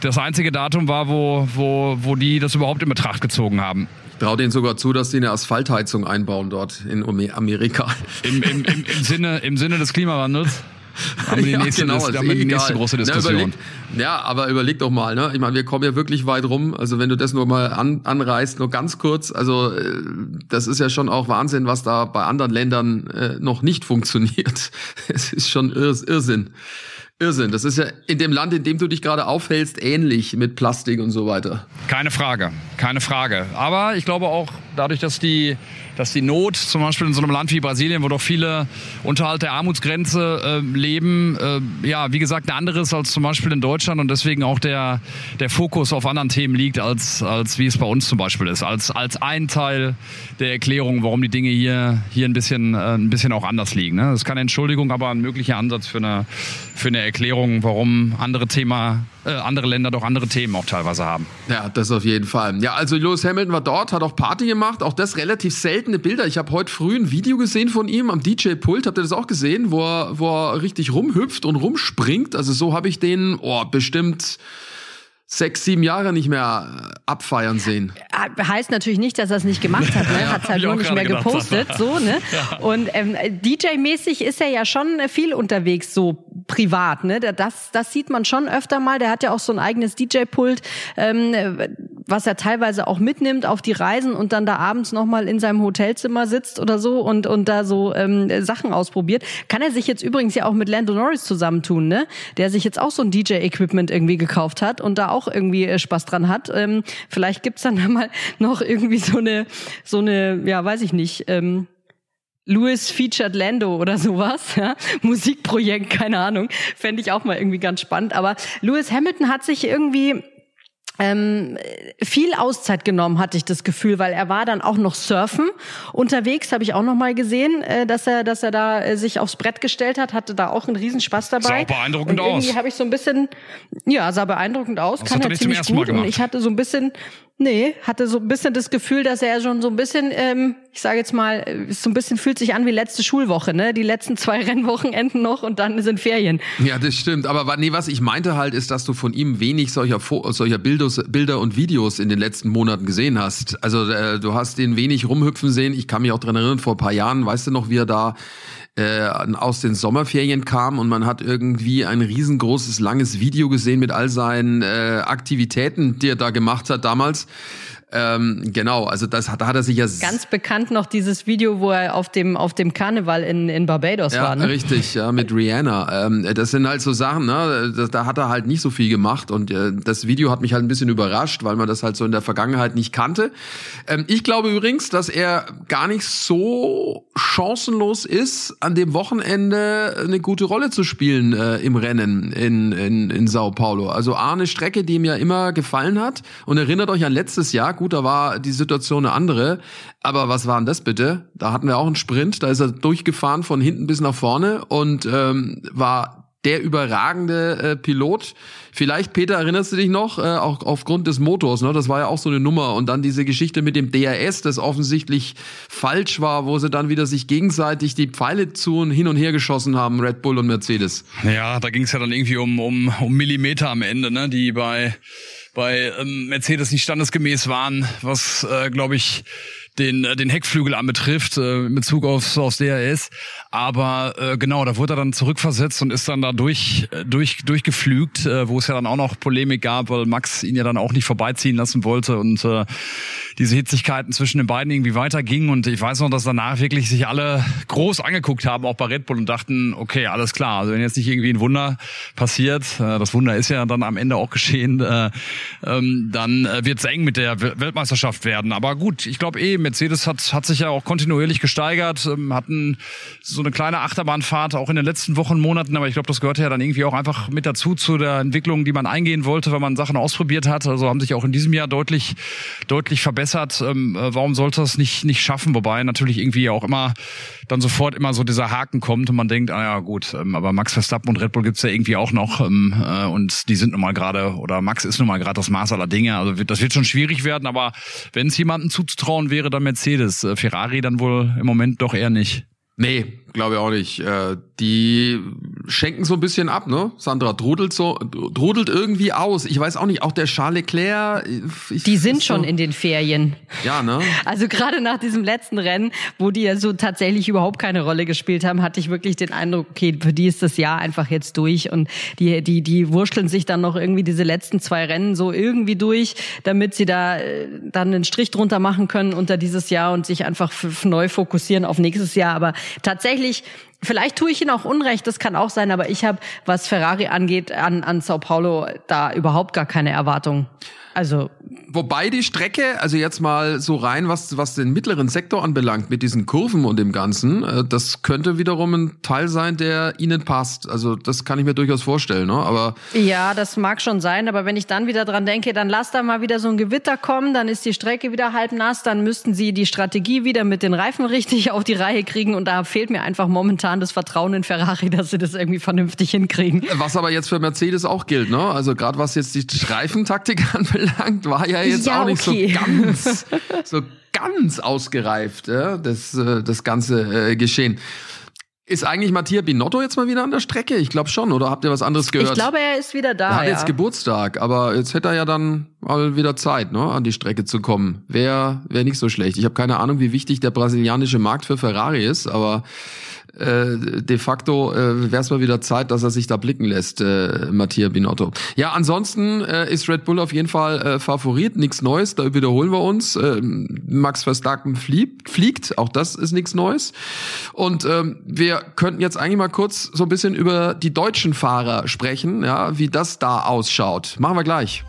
das einzige Datum war, wo, wo, wo die das überhaupt in Betracht gezogen haben. Traue denen sogar zu, dass sie eine Asphaltheizung einbauen dort in Amerika. Im, im, im, im, Sinne, im Sinne des Klimawandels? Haben wir die, nächste, ja, genau, haben wir die nächste große Diskussion. Ja, überleg, ja, aber überleg doch mal, ne? Ich meine, wir kommen ja wirklich weit rum. Also wenn du das nur mal an, anreißt, nur ganz kurz, also äh, das ist ja schon auch Wahnsinn, was da bei anderen Ländern äh, noch nicht funktioniert. Es ist schon Irrsinn. Irrsinn. Das ist ja in dem Land, in dem du dich gerade aufhältst, ähnlich mit Plastik und so weiter. Keine Frage, keine Frage. Aber ich glaube auch, dadurch, dass die dass die Not zum Beispiel in so einem Land wie Brasilien, wo doch viele unterhalb der Armutsgrenze äh, leben, äh, ja, wie gesagt, eine andere ist als zum Beispiel in Deutschland und deswegen auch der, der Fokus auf anderen Themen liegt, als, als wie es bei uns zum Beispiel ist. Als, als ein Teil der Erklärung, warum die Dinge hier, hier ein, bisschen, äh, ein bisschen auch anders liegen. Ne? Das ist keine Entschuldigung, aber ein möglicher Ansatz für eine, für eine Erklärung, warum andere Thema äh, andere Länder doch andere Themen auch teilweise haben. Ja, das auf jeden Fall. Ja, also Lewis Hamilton war dort, hat auch Party gemacht, auch das relativ seltene Bilder. Ich habe heute früh ein Video gesehen von ihm am DJ-Pult, habt ihr das auch gesehen, wo er, wo er richtig rumhüpft und rumspringt. Also so habe ich den, oh, bestimmt sechs, sieben Jahre nicht mehr abfeiern sehen. Äh, heißt natürlich nicht, dass er es nicht gemacht hat. Ne? Hat es halt nur nicht mehr gedacht, gepostet. So, ne? Ja. Und ähm, DJ-mäßig ist er ja schon viel unterwegs, so privat. Ne? Das, das sieht man schon öfter mal. Der hat ja auch so ein eigenes DJ-Pult, ähm, was er teilweise auch mitnimmt auf die Reisen und dann da abends nochmal in seinem Hotelzimmer sitzt oder so und, und da so ähm, Sachen ausprobiert. Kann er sich jetzt übrigens ja auch mit Lando Norris zusammentun, ne? der sich jetzt auch so ein DJ-Equipment irgendwie gekauft hat und da auch irgendwie äh, Spaß dran hat. Ähm, vielleicht gibt's dann mal noch irgendwie so eine, so eine, ja, weiß ich nicht, ähm, Louis featured Lando oder sowas, ja? Musikprojekt, keine Ahnung, fände ich auch mal irgendwie ganz spannend. Aber Lewis Hamilton hat sich irgendwie ähm, viel Auszeit genommen, hatte ich das Gefühl, weil er war dann auch noch surfen unterwegs, habe ich auch noch mal gesehen, äh, dass er, dass er da äh, sich aufs Brett gestellt hat, hatte da auch einen Riesenspaß dabei. Sah beeindruckend und irgendwie habe ich so ein bisschen, ja, sah beeindruckend aus, das kann er ziemlich gut und ich hatte so ein bisschen, Nee, hatte so ein bisschen das Gefühl, dass er schon so ein bisschen, ähm, ich sage jetzt mal, so ein bisschen fühlt sich an wie letzte Schulwoche, ne? Die letzten zwei Rennwochenenden noch und dann sind Ferien. Ja, das stimmt. Aber nee, was ich meinte halt, ist, dass du von ihm wenig solcher, solcher Bildos, Bilder und Videos in den letzten Monaten gesehen hast. Also äh, du hast ihn wenig rumhüpfen sehen. Ich kann mich auch dran erinnern, vor ein paar Jahren, weißt du noch, wie er da äh, aus den Sommerferien kam und man hat irgendwie ein riesengroßes, langes Video gesehen mit all seinen äh, Aktivitäten, die er da gemacht hat damals. Ähm, genau, also das hat, da hat er sich ja ganz bekannt noch dieses Video, wo er auf dem auf dem Karneval in, in Barbados ja, war. Ne? Richtig, ja, mit Rihanna. Ähm, das sind halt so Sachen, ne? Da, da, hat er halt nicht so viel gemacht und äh, das Video hat mich halt ein bisschen überrascht, weil man das halt so in der Vergangenheit nicht kannte. Ähm, ich glaube übrigens, dass er gar nicht so chancenlos ist, an dem Wochenende eine gute Rolle zu spielen äh, im Rennen in, in, in Sao Paulo. Also A, eine Strecke, die ihm ja immer gefallen hat und erinnert euch an letztes Jahr gut, da war die Situation eine andere. Aber was war denn das bitte? Da hatten wir auch einen Sprint, da ist er durchgefahren von hinten bis nach vorne und ähm, war der überragende äh, Pilot. Vielleicht, Peter, erinnerst du dich noch, äh, auch aufgrund des Motors, ne? Das war ja auch so eine Nummer. Und dann diese Geschichte mit dem DRS, das offensichtlich falsch war, wo sie dann wieder sich gegenseitig die Pfeile zu und hin und her geschossen haben, Red Bull und Mercedes. Ja, da ging es ja dann irgendwie um, um, um Millimeter am Ende, ne? Die bei bei ähm, Mercedes nicht standesgemäß waren, was äh, glaube ich den, äh, den Heckflügel anbetrifft, äh, in Bezug aufs, aufs DRS. Aber äh, genau, da wurde er dann zurückversetzt und ist dann da durch, äh, durch, durchgeflügt, äh, wo es ja dann auch noch Polemik gab, weil Max ihn ja dann auch nicht vorbeiziehen lassen wollte und äh, diese Hitzigkeiten zwischen den beiden irgendwie weitergingen. Und ich weiß noch, dass danach wirklich sich alle groß angeguckt haben, auch bei Red Bull, und dachten, okay, alles klar, also wenn jetzt nicht irgendwie ein Wunder passiert, äh, das Wunder ist ja dann am Ende auch geschehen, äh, ähm, dann äh, wird es eng mit der Weltmeisterschaft werden. Aber gut, ich glaube eh, Mercedes hat, hat sich ja auch kontinuierlich gesteigert, ähm, hatten so eine kleine Achterbahnfahrt auch in den letzten Wochen, Monaten, aber ich glaube, das gehörte ja dann irgendwie auch einfach mit dazu zu der Entwicklung, die man eingehen wollte, weil man Sachen ausprobiert hat. Also haben sich auch in diesem Jahr deutlich, deutlich verbessert. Ähm, äh, warum sollte das nicht, nicht schaffen? Wobei natürlich irgendwie auch immer dann sofort immer so dieser Haken kommt und man denkt, ah ja gut, ähm, aber Max Verstappen und Red Bull gibt's ja irgendwie auch noch ähm, äh, und die sind nun mal gerade, oder Max ist nun mal gerade das Maß aller Dinge. Also das wird schon schwierig werden, aber wenn es jemandem zuzutrauen wäre, dann Mercedes. Äh, Ferrari dann wohl im Moment doch eher nicht. Nee, glaube ich auch nicht. Äh, die schenken so ein bisschen ab, ne? Sandra drudelt so, drudelt irgendwie aus. Ich weiß auch nicht, auch der Charles Leclerc. Ich, die sind schon so, in den Ferien. Ja, ne? Also gerade nach diesem letzten Rennen, wo die ja so tatsächlich überhaupt keine Rolle gespielt haben, hatte ich wirklich den Eindruck, okay, für die ist das Jahr einfach jetzt durch und die, die, die wurschteln sich dann noch irgendwie diese letzten zwei Rennen so irgendwie durch, damit sie da äh, dann einen Strich drunter machen können unter dieses Jahr und sich einfach neu fokussieren auf nächstes Jahr. Aber tatsächlich Vielleicht tue ich ihnen auch Unrecht, das kann auch sein, aber ich habe, was Ferrari angeht, an, an Sao Paulo da überhaupt gar keine Erwartung. Also wobei die Strecke, also jetzt mal so rein, was was den mittleren Sektor anbelangt mit diesen Kurven und dem Ganzen, äh, das könnte wiederum ein Teil sein, der ihnen passt. Also das kann ich mir durchaus vorstellen, ne? Aber ja, das mag schon sein, aber wenn ich dann wieder dran denke, dann lass da mal wieder so ein Gewitter kommen, dann ist die Strecke wieder halb nass, dann müssten sie die Strategie wieder mit den Reifen richtig auf die Reihe kriegen und da fehlt mir einfach momentan das Vertrauen in Ferrari, dass sie das irgendwie vernünftig hinkriegen. Was aber jetzt für Mercedes auch gilt, ne? Also gerade was jetzt die Reifentaktik anbelangt anbelangt, war ja jetzt ja, auch nicht okay. so ganz, so ganz ausgereift, ja, das, äh, das ganze äh, Geschehen. Ist eigentlich Mattia Binotto jetzt mal wieder an der Strecke? Ich glaube schon, oder habt ihr was anderes gehört? Ich glaube, er ist wieder da. Er hat ja. jetzt Geburtstag, aber jetzt hätte er ja dann mal wieder Zeit, ne, an die Strecke zu kommen. Wäre wär nicht so schlecht. Ich habe keine Ahnung, wie wichtig der brasilianische Markt für Ferrari ist, aber äh, de facto äh, wäre es mal wieder Zeit, dass er sich da blicken lässt, äh, Mattia Binotto. Ja, ansonsten äh, ist Red Bull auf jeden Fall äh, Favorit, nichts Neues, da wiederholen wir uns. Äh, Max Verstappen fliegt, fliegt, auch das ist nichts Neues. Und ähm, wir könnten jetzt eigentlich mal kurz so ein bisschen über die deutschen Fahrer sprechen, ja, wie das da ausschaut. Machen wir gleich.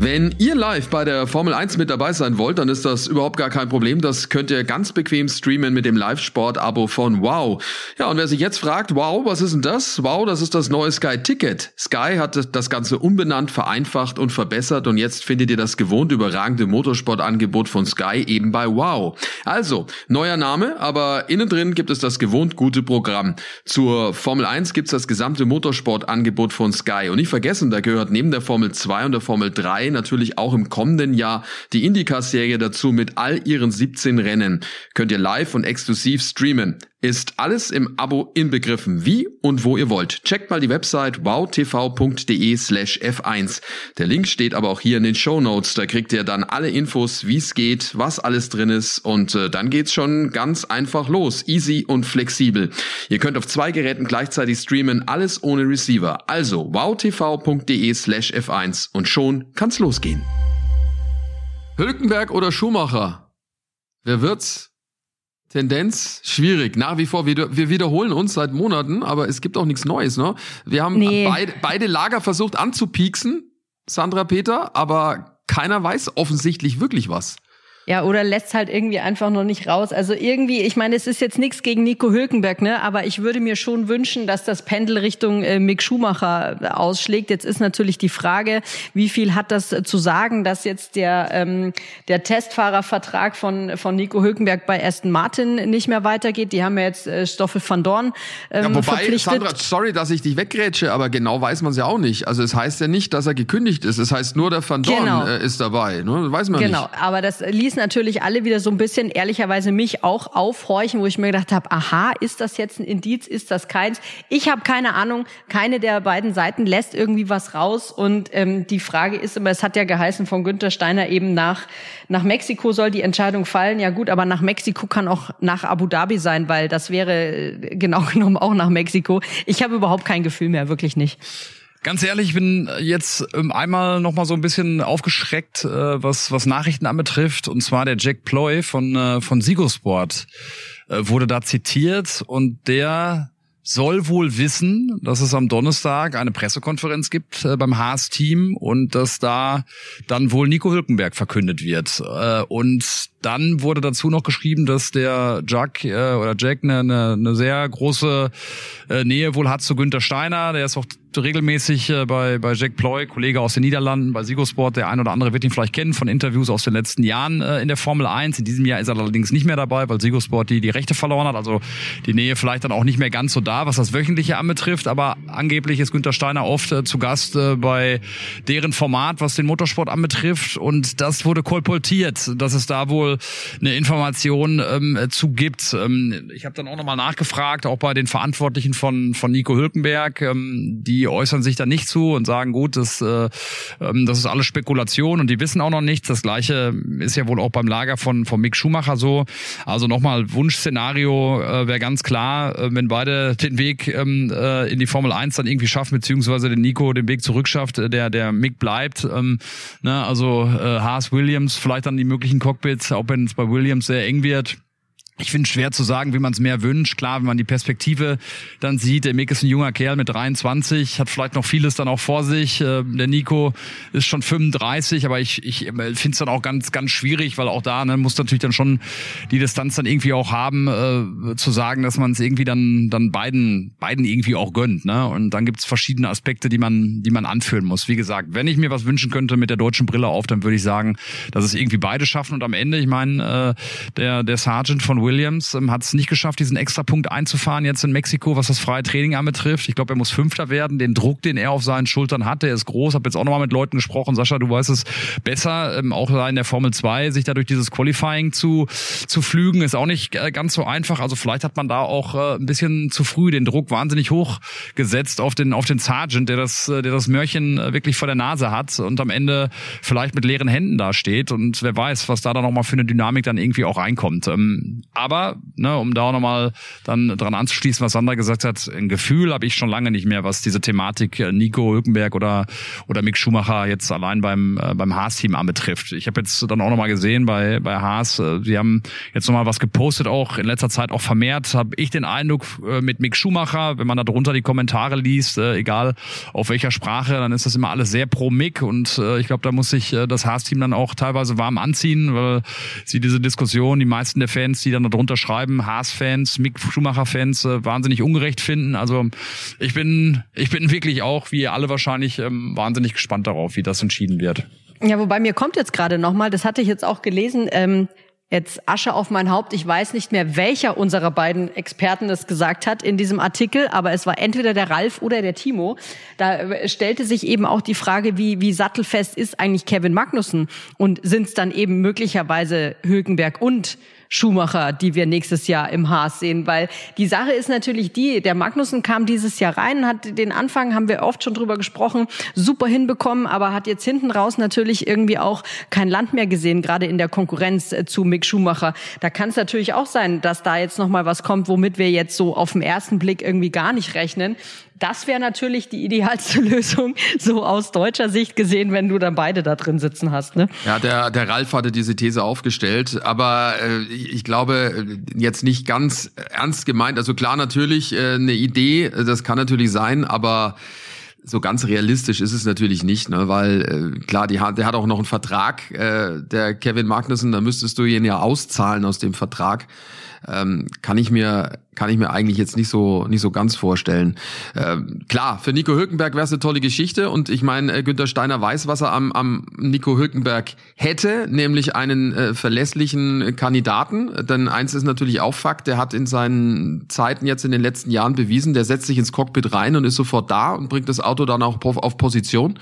Wenn ihr live bei der Formel 1 mit dabei sein wollt, dann ist das überhaupt gar kein Problem. Das könnt ihr ganz bequem streamen mit dem Live-Sport-Abo von Wow. Ja, und wer sich jetzt fragt, wow, was ist denn das? Wow, das ist das neue Sky Ticket. Sky hat das Ganze umbenannt, vereinfacht und verbessert und jetzt findet ihr das gewohnt überragende Motorsportangebot von Sky eben bei Wow. Also, neuer Name, aber innen drin gibt es das gewohnt gute Programm. Zur Formel 1 gibt's das gesamte Motorsportangebot von Sky. Und nicht vergessen, da gehört neben der Formel 2 und der Formel 3 natürlich auch im kommenden Jahr die IndyCar-Serie dazu mit all ihren 17 Rennen. Könnt ihr live und exklusiv streamen. Ist alles im Abo inbegriffen, wie und wo ihr wollt. Checkt mal die Website wowtv.de slash f1. Der Link steht aber auch hier in den Show Notes. Da kriegt ihr dann alle Infos, wie es geht, was alles drin ist und äh, dann geht's schon ganz einfach los. Easy und flexibel. Ihr könnt auf zwei Geräten gleichzeitig streamen, alles ohne Receiver. Also wowtv.de slash f1 und schon kann's losgehen. Hülkenberg oder Schumacher? Wer wird's? Tendenz schwierig. Nach wie vor, wir, wir wiederholen uns seit Monaten, aber es gibt auch nichts Neues. Ne? Wir haben nee. beide, beide Lager versucht anzupieksen, Sandra Peter, aber keiner weiß offensichtlich wirklich was. Ja, oder lässt halt irgendwie einfach noch nicht raus. Also irgendwie, ich meine, es ist jetzt nichts gegen Nico Hülkenberg, ne? Aber ich würde mir schon wünschen, dass das Pendel Richtung äh, Mick Schumacher äh, ausschlägt. Jetzt ist natürlich die Frage, wie viel hat das äh, zu sagen, dass jetzt der ähm, der Testfahrervertrag von von Nico Hülkenberg bei Aston Martin nicht mehr weitergeht. Die haben ja jetzt äh, Stoffel van Dorn ähm, ja, wobei, verpflichtet. Sandra, sorry, dass ich dich weggrätsche, aber genau weiß man es ja auch nicht. Also es heißt ja nicht, dass er gekündigt ist. Es heißt nur, der van Dorn genau. äh, ist dabei. Ne? Weiß man genau. nicht. Genau, aber das ließ natürlich alle wieder so ein bisschen ehrlicherweise mich auch aufhorchen, wo ich mir gedacht habe, aha, ist das jetzt ein Indiz, ist das keins? Ich habe keine Ahnung, keine der beiden Seiten lässt irgendwie was raus und ähm, die Frage ist immer, es hat ja geheißen von Günther Steiner eben nach nach Mexiko soll die Entscheidung fallen. Ja gut, aber nach Mexiko kann auch nach Abu Dhabi sein, weil das wäre äh, genau genommen auch nach Mexiko. Ich habe überhaupt kein Gefühl mehr, wirklich nicht. Ganz ehrlich, ich bin jetzt ähm, einmal noch mal so ein bisschen aufgeschreckt, äh, was was Nachrichten anbetrifft. Und zwar der Jack Ploy von äh, von Sigosport äh, wurde da zitiert und der soll wohl wissen, dass es am Donnerstag eine Pressekonferenz gibt beim Haas-Team und dass da dann wohl Nico Hülkenberg verkündet wird. Und dann wurde dazu noch geschrieben, dass der Jack äh, oder Jack eine, eine, eine sehr große äh, Nähe wohl hat zu Günther Steiner. Der ist auch regelmäßig äh, bei, bei Jack Ploy, Kollege aus den Niederlanden, bei Sigosport. Der ein oder andere wird ihn vielleicht kennen von Interviews aus den letzten Jahren äh, in der Formel 1. In diesem Jahr ist er allerdings nicht mehr dabei, weil Sigosport die, die Rechte verloren hat. Also die Nähe vielleicht dann auch nicht mehr ganz so da, was das Wöchentliche anbetrifft. Aber angeblich ist Günther Steiner oft äh, zu Gast äh, bei deren Format, was den Motorsport anbetrifft. Und das wurde kolportiert, dass es da wohl wohl eine Information ähm, zu gibt. Ähm, ich habe dann auch nochmal nachgefragt, auch bei den Verantwortlichen von, von Nico Hülkenberg. Ähm, die äußern sich da nicht zu und sagen, gut, das, äh, ähm, das ist alles Spekulation und die wissen auch noch nichts. Das gleiche ist ja wohl auch beim Lager von, von Mick Schumacher so. Also nochmal, Wunschszenario äh, wäre ganz klar, äh, wenn beide den Weg ähm, äh, in die Formel 1 dann irgendwie schaffen, beziehungsweise den Nico den Weg zurückschafft, äh, der, der Mick bleibt. Ähm, ne, also äh, Haas Williams, vielleicht dann die möglichen Cockpits, auch wenn es bei Williams sehr eng wird. Ich finde schwer zu sagen, wie man es mehr wünscht. Klar, wenn man die Perspektive dann sieht, der Mick ist ein junger Kerl mit 23, hat vielleicht noch vieles dann auch vor sich. Äh, der Nico ist schon 35, aber ich, ich finde es dann auch ganz, ganz schwierig, weil auch da ne, muss natürlich dann schon die Distanz dann irgendwie auch haben, äh, zu sagen, dass man es irgendwie dann, dann beiden, beiden irgendwie auch gönnt. Ne? Und dann gibt es verschiedene Aspekte, die man, die man anführen muss. Wie gesagt, wenn ich mir was wünschen könnte mit der deutschen Brille auf, dann würde ich sagen, dass es irgendwie beide schaffen. Und am Ende, ich meine, äh, der, der Sergeant von Williams ähm, hat es nicht geschafft, diesen extra Punkt einzufahren jetzt in Mexiko, was das freie Training anbetrifft. Ich glaube, er muss Fünfter werden. Den Druck, den er auf seinen Schultern hat, der ist groß. Habe jetzt auch nochmal mit Leuten gesprochen. Sascha, du weißt es besser, ähm, auch in der Formel 2, sich da durch dieses Qualifying zu, zu flügen, ist auch nicht äh, ganz so einfach. Also vielleicht hat man da auch äh, ein bisschen zu früh den Druck wahnsinnig hoch gesetzt auf den, auf den Sergeant, der das, äh, der das Mörchen äh, wirklich vor der Nase hat und am Ende vielleicht mit leeren Händen da steht. Und wer weiß, was da dann nochmal für eine Dynamik dann irgendwie auch reinkommt. Ähm, aber, ne, um da auch nochmal dann dran anzuschließen, was Sandra gesagt hat, ein Gefühl habe ich schon lange nicht mehr, was diese Thematik äh, Nico Hülkenberg oder, oder Mick Schumacher jetzt allein beim, äh, beim Haas-Team anbetrifft. Ich habe jetzt dann auch nochmal gesehen bei, bei Haas, äh, sie haben jetzt nochmal was gepostet, auch in letzter Zeit auch vermehrt, habe ich den Eindruck äh, mit Mick Schumacher, wenn man da drunter die Kommentare liest, äh, egal auf welcher Sprache, dann ist das immer alles sehr pro Mick und äh, ich glaube, da muss sich äh, das Haas-Team dann auch teilweise warm anziehen, weil sie diese Diskussion, die meisten der Fans, die dann drunter schreiben, Haas-Fans, Mick Schumacher-Fans äh, wahnsinnig ungerecht finden. Also ich bin, ich bin wirklich auch, wie ihr alle wahrscheinlich, ähm, wahnsinnig gespannt darauf, wie das entschieden wird. Ja, wobei mir kommt jetzt gerade nochmal, das hatte ich jetzt auch gelesen, ähm, Jetzt Asche auf mein Haupt. Ich weiß nicht mehr, welcher unserer beiden Experten es gesagt hat in diesem Artikel, aber es war entweder der Ralf oder der Timo. Da äh, stellte sich eben auch die Frage, wie, wie sattelfest ist eigentlich Kevin Magnussen? Und sind es dann eben möglicherweise Hülkenberg und Schumacher, die wir nächstes Jahr im Haas sehen, weil die Sache ist natürlich die, der Magnussen kam dieses Jahr rein, hat den Anfang, haben wir oft schon drüber gesprochen, super hinbekommen, aber hat jetzt hinten raus natürlich irgendwie auch kein Land mehr gesehen, gerade in der Konkurrenz äh, zu Mick Schumacher. Da kann es natürlich auch sein, dass da jetzt noch mal was kommt, womit wir jetzt so auf den ersten Blick irgendwie gar nicht rechnen. Das wäre natürlich die idealste Lösung, so aus deutscher Sicht gesehen, wenn du dann beide da drin sitzen hast. Ne? Ja, der, der Ralf hatte diese These aufgestellt, aber äh, ich glaube, jetzt nicht ganz ernst gemeint. Also klar, natürlich äh, eine Idee, das kann natürlich sein, aber so ganz realistisch ist es natürlich nicht, ne? weil äh, klar, die, der hat auch noch einen Vertrag, äh, der Kevin Magnussen, da müsstest du ihn ja auszahlen aus dem Vertrag. Ähm, kann ich mir kann ich mir eigentlich jetzt nicht so nicht so ganz vorstellen. Ähm, klar, für Nico Hülkenberg wäre es eine tolle Geschichte und ich meine, äh, Günther Steiner weiß, was er am, am Nico Hülkenberg hätte, nämlich einen äh, verlässlichen Kandidaten. Denn eins ist natürlich auch Fakt, der hat in seinen Zeiten jetzt in den letzten Jahren bewiesen, der setzt sich ins Cockpit rein und ist sofort da und bringt das Auto dann auch auf Position.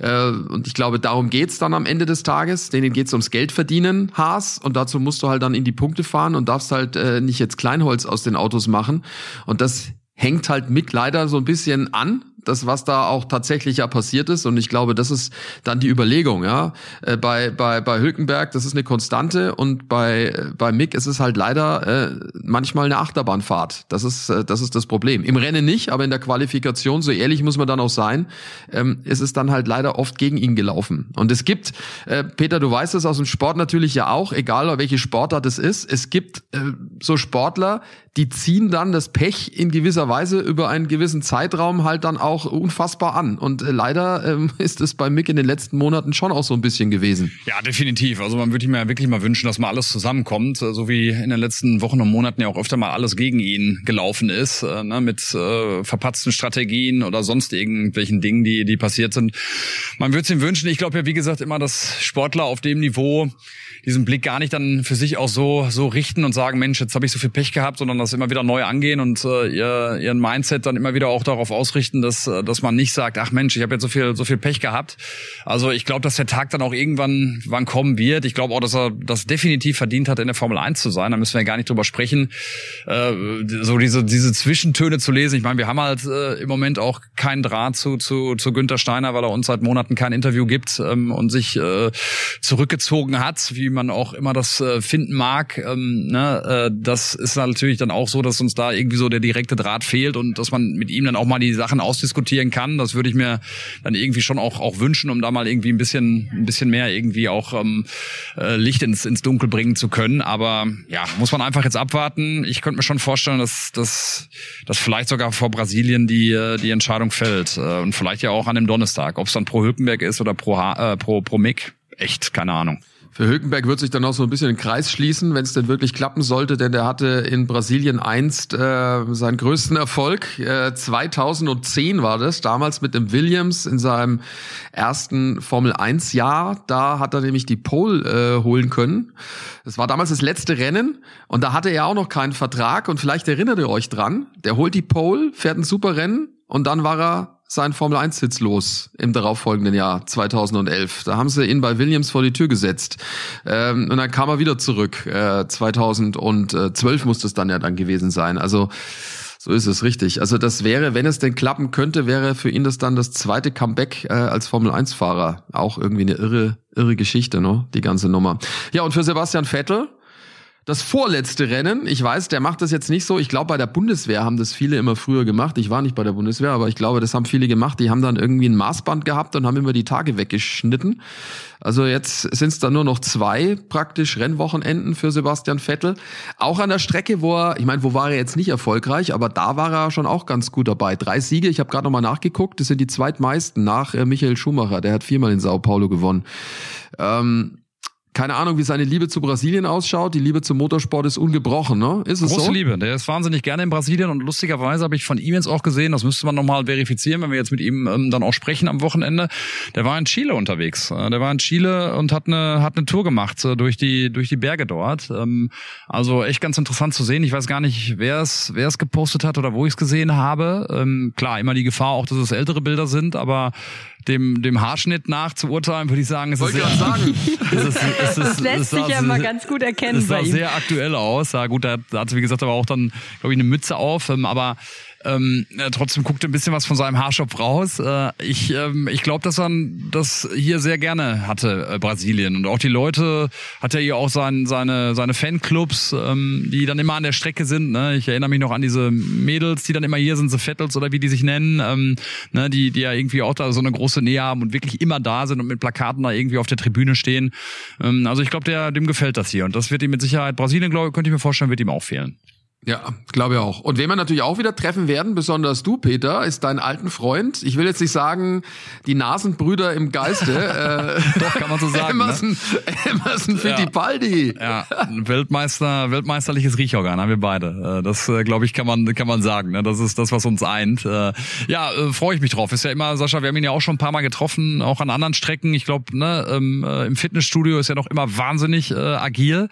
Äh, und ich glaube, darum geht's dann am Ende des Tages. Denen geht's ums Geld verdienen, Haas. Und dazu musst du halt dann in die Punkte fahren und darfst halt äh, nicht jetzt Kleinholz aus den Autos machen. Und das hängt halt mit leider so ein bisschen an das, was da auch tatsächlich ja passiert ist. Und ich glaube, das ist dann die Überlegung, ja. Äh, bei, bei, bei Hülkenberg, das ist eine Konstante und bei, bei Mick ist es halt leider äh, manchmal eine Achterbahnfahrt. Das ist, äh, das ist das Problem. Im Rennen nicht, aber in der Qualifikation, so ehrlich muss man dann auch sein, ähm, ist es dann halt leider oft gegen ihn gelaufen. Und es gibt, äh, Peter, du weißt es aus dem Sport natürlich ja auch, egal welche Sportart es ist, es gibt äh, so Sportler, die ziehen dann das Pech in gewisser Weise über einen gewissen Zeitraum halt dann auch unfassbar an. Und äh, leider ähm, ist es bei Mick in den letzten Monaten schon auch so ein bisschen gewesen. Ja, definitiv. Also man würde mir wirklich mal wünschen, dass mal alles zusammenkommt, äh, so wie in den letzten Wochen und Monaten ja auch öfter mal alles gegen ihn gelaufen ist, äh, ne, mit äh, verpatzten Strategien oder sonst irgendwelchen Dingen, die, die passiert sind. Man würde es ihm wünschen. Ich glaube ja, wie gesagt, immer, dass Sportler auf dem Niveau diesen Blick gar nicht dann für sich auch so so richten und sagen, Mensch, jetzt habe ich so viel Pech gehabt, sondern das immer wieder neu angehen und äh, ihr, ihren Mindset dann immer wieder auch darauf ausrichten, dass äh, dass man nicht sagt, ach Mensch, ich habe jetzt so viel so viel Pech gehabt. Also ich glaube, dass der Tag dann auch irgendwann wann kommen wird. Ich glaube auch, dass er das definitiv verdient hat, in der Formel 1 zu sein. Da müssen wir gar nicht drüber sprechen. Äh, so diese diese Zwischentöne zu lesen. Ich meine, wir haben halt äh, im Moment auch keinen Draht zu zu zu Günther Steiner, weil er uns seit Monaten kein Interview gibt ähm, und sich äh, zurückgezogen hat, wie man auch immer das äh, finden mag. Ähm, ne, äh, das ist natürlich dann auch so, dass uns da irgendwie so der direkte Draht fehlt und dass man mit ihm dann auch mal die Sachen ausdiskutieren kann. Das würde ich mir dann irgendwie schon auch auch wünschen, um da mal irgendwie ein bisschen ein bisschen mehr irgendwie auch ähm, äh, Licht ins ins Dunkel bringen zu können. Aber ja, muss man einfach jetzt abwarten. Ich könnte mir schon vorstellen, dass dass dass vielleicht sogar vor Brasilien die äh, die Entscheidung fällt äh, und vielleicht ja auch an dem Donnerstag, ob es dann pro Hülkenberg ist oder pro ha äh, pro pro Mick. Echt, keine Ahnung. Für Hülkenberg wird sich dann auch so ein bisschen den Kreis schließen, wenn es denn wirklich klappen sollte, denn der hatte in Brasilien einst äh, seinen größten Erfolg. Äh, 2010 war das, damals mit dem Williams in seinem ersten Formel 1 Jahr. Da hat er nämlich die Pole äh, holen können. Das war damals das letzte Rennen und da hatte er auch noch keinen Vertrag und vielleicht erinnert ihr euch dran. Der holt die Pole, fährt ein super Rennen und dann war er sein Formel 1 Sitz los im darauffolgenden Jahr 2011. Da haben sie ihn bei Williams vor die Tür gesetzt. Ähm, und dann kam er wieder zurück. Äh, 2012 muss das dann ja dann gewesen sein. Also so ist es richtig. Also das wäre, wenn es denn klappen könnte, wäre für ihn das dann das zweite Comeback äh, als Formel 1 Fahrer. Auch irgendwie eine irre, irre Geschichte, ne? Die ganze Nummer. Ja, und für Sebastian Vettel, das vorletzte Rennen. Ich weiß, der macht das jetzt nicht so. Ich glaube, bei der Bundeswehr haben das viele immer früher gemacht. Ich war nicht bei der Bundeswehr, aber ich glaube, das haben viele gemacht. Die haben dann irgendwie ein Maßband gehabt und haben immer die Tage weggeschnitten. Also jetzt sind es dann nur noch zwei praktisch Rennwochenenden für Sebastian Vettel. Auch an der Strecke, wo er, ich meine, wo war er jetzt nicht erfolgreich, aber da war er schon auch ganz gut dabei. Drei Siege, ich habe gerade nochmal nachgeguckt, das sind die zweitmeisten nach äh, Michael Schumacher. Der hat viermal in Sao Paulo gewonnen. Ähm, keine Ahnung, wie seine Liebe zu Brasilien ausschaut. Die Liebe zum Motorsport ist ungebrochen, ne? Ist es Große so? Liebe. Der ist wahnsinnig gerne in Brasilien und lustigerweise habe ich von ihm jetzt auch gesehen, das müsste man nochmal verifizieren, wenn wir jetzt mit ihm ähm, dann auch sprechen am Wochenende. Der war in Chile unterwegs. Äh, der war in Chile und hat eine, hat eine Tour gemacht äh, durch die, durch die Berge dort. Ähm, also echt ganz interessant zu sehen. Ich weiß gar nicht, wer es, wer es gepostet hat oder wo ich es gesehen habe. Ähm, klar, immer die Gefahr auch, dass es ältere Bilder sind, aber dem, dem Haarschnitt nach zu urteilen, würde ich sagen, ist es sehr, sagen. ist es, ist es, Das lässt es sich ja sehr- mal ganz gut erkennen es sah bei ihm. sehr aktuell aus. Ja, gut, da, da hatte, wie gesagt, aber auch dann, glaube ich, eine Mütze auf. Ähm, aber ähm, äh, trotzdem guckte ein bisschen was von seinem Haarschopf raus. Äh, ich ähm, ich glaube, dass er das hier sehr gerne hatte, äh, Brasilien. Und auch die Leute, hat er hier auch sein, seine, seine Fanclubs, ähm, die dann immer an der Strecke sind. Ne? Ich erinnere mich noch an diese Mädels, die dann immer hier sind, so Vettels oder wie die sich nennen, ähm, ne? die, die ja irgendwie auch da so eine große Nähe haben und wirklich immer da sind und mit Plakaten da irgendwie auf der Tribüne stehen. Ähm, also ich glaube, dem gefällt das hier. Und das wird ihm mit Sicherheit, Brasilien, glaube ich, könnte ich mir vorstellen, wird ihm auch fehlen. Ja, glaube ich auch. Und wen wir natürlich auch wieder treffen werden, besonders du, Peter, ist dein alten Freund. Ich will jetzt nicht sagen, die Nasenbrüder im Geiste. äh, Doch, kann man so sagen. Emerson, ne? Emerson Fittipaldi. Ja, ja, Weltmeister, weltmeisterliches Riechorgan haben wir beide. Äh, das, äh, glaube ich, kann man, kann man sagen. Ne? Das ist das, was uns eint. Äh, ja, freue ich mich drauf. Ist ja immer, Sascha, wir haben ihn ja auch schon ein paar Mal getroffen, auch an anderen Strecken. Ich glaube, ne, ähm, im Fitnessstudio ist er noch immer wahnsinnig agil.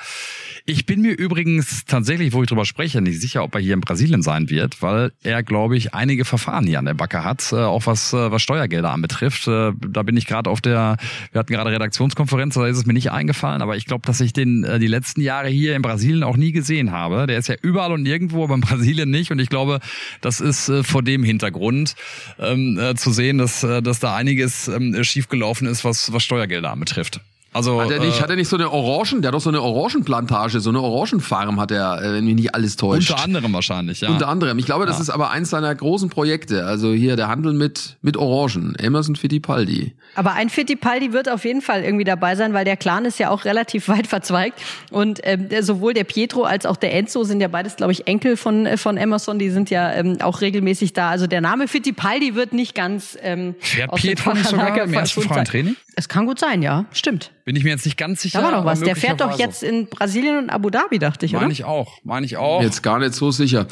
Ich bin mir übrigens tatsächlich, wo ich drüber spreche, nicht sicher, ob er hier in Brasilien sein wird, weil er, glaube ich, einige Verfahren hier an der Backe hat, äh, auch was, äh, was Steuergelder anbetrifft. Äh, da bin ich gerade auf der, wir hatten gerade Redaktionskonferenz, da ist es mir nicht eingefallen, aber ich glaube, dass ich den die letzten Jahre hier in Brasilien auch nie gesehen habe. Der ist ja überall und nirgendwo, aber in Brasilien nicht. Und ich glaube, das ist vor dem Hintergrund ähm, zu sehen, dass, dass da einiges ähm, schiefgelaufen ist, was, was Steuergelder anbetrifft. Also, hat er nicht, äh, hat er nicht so eine Orangen, der hat doch so eine Orangenplantage, so eine Orangenfarm hat er, äh, wenn mich nicht alles täuscht. Unter anderem wahrscheinlich, ja. Unter anderem. Ich glaube, das ja. ist aber eins seiner großen Projekte. Also hier der Handel mit, mit Orangen. Emerson Fittipaldi. Aber ein Fittipaldi wird auf jeden Fall irgendwie dabei sein, weil der Clan ist ja auch relativ weit verzweigt. Und ähm, sowohl der Pietro als auch der Enzo sind ja beides, glaube ich, Enkel von, äh, von Emerson. Die sind ja ähm, auch regelmäßig da. Also der Name Fittipaldi wird nicht ganz ähm, Fährt Pietro nicht sogar im ersten freien Training? Es kann gut sein, ja. Stimmt. Bin ich mir jetzt nicht ganz sicher. Da war noch was. Der fährt doch jetzt in Brasilien und Abu Dhabi, dachte ich, oder? Meine ich auch. Meine ich auch. Jetzt gar nicht so sicher.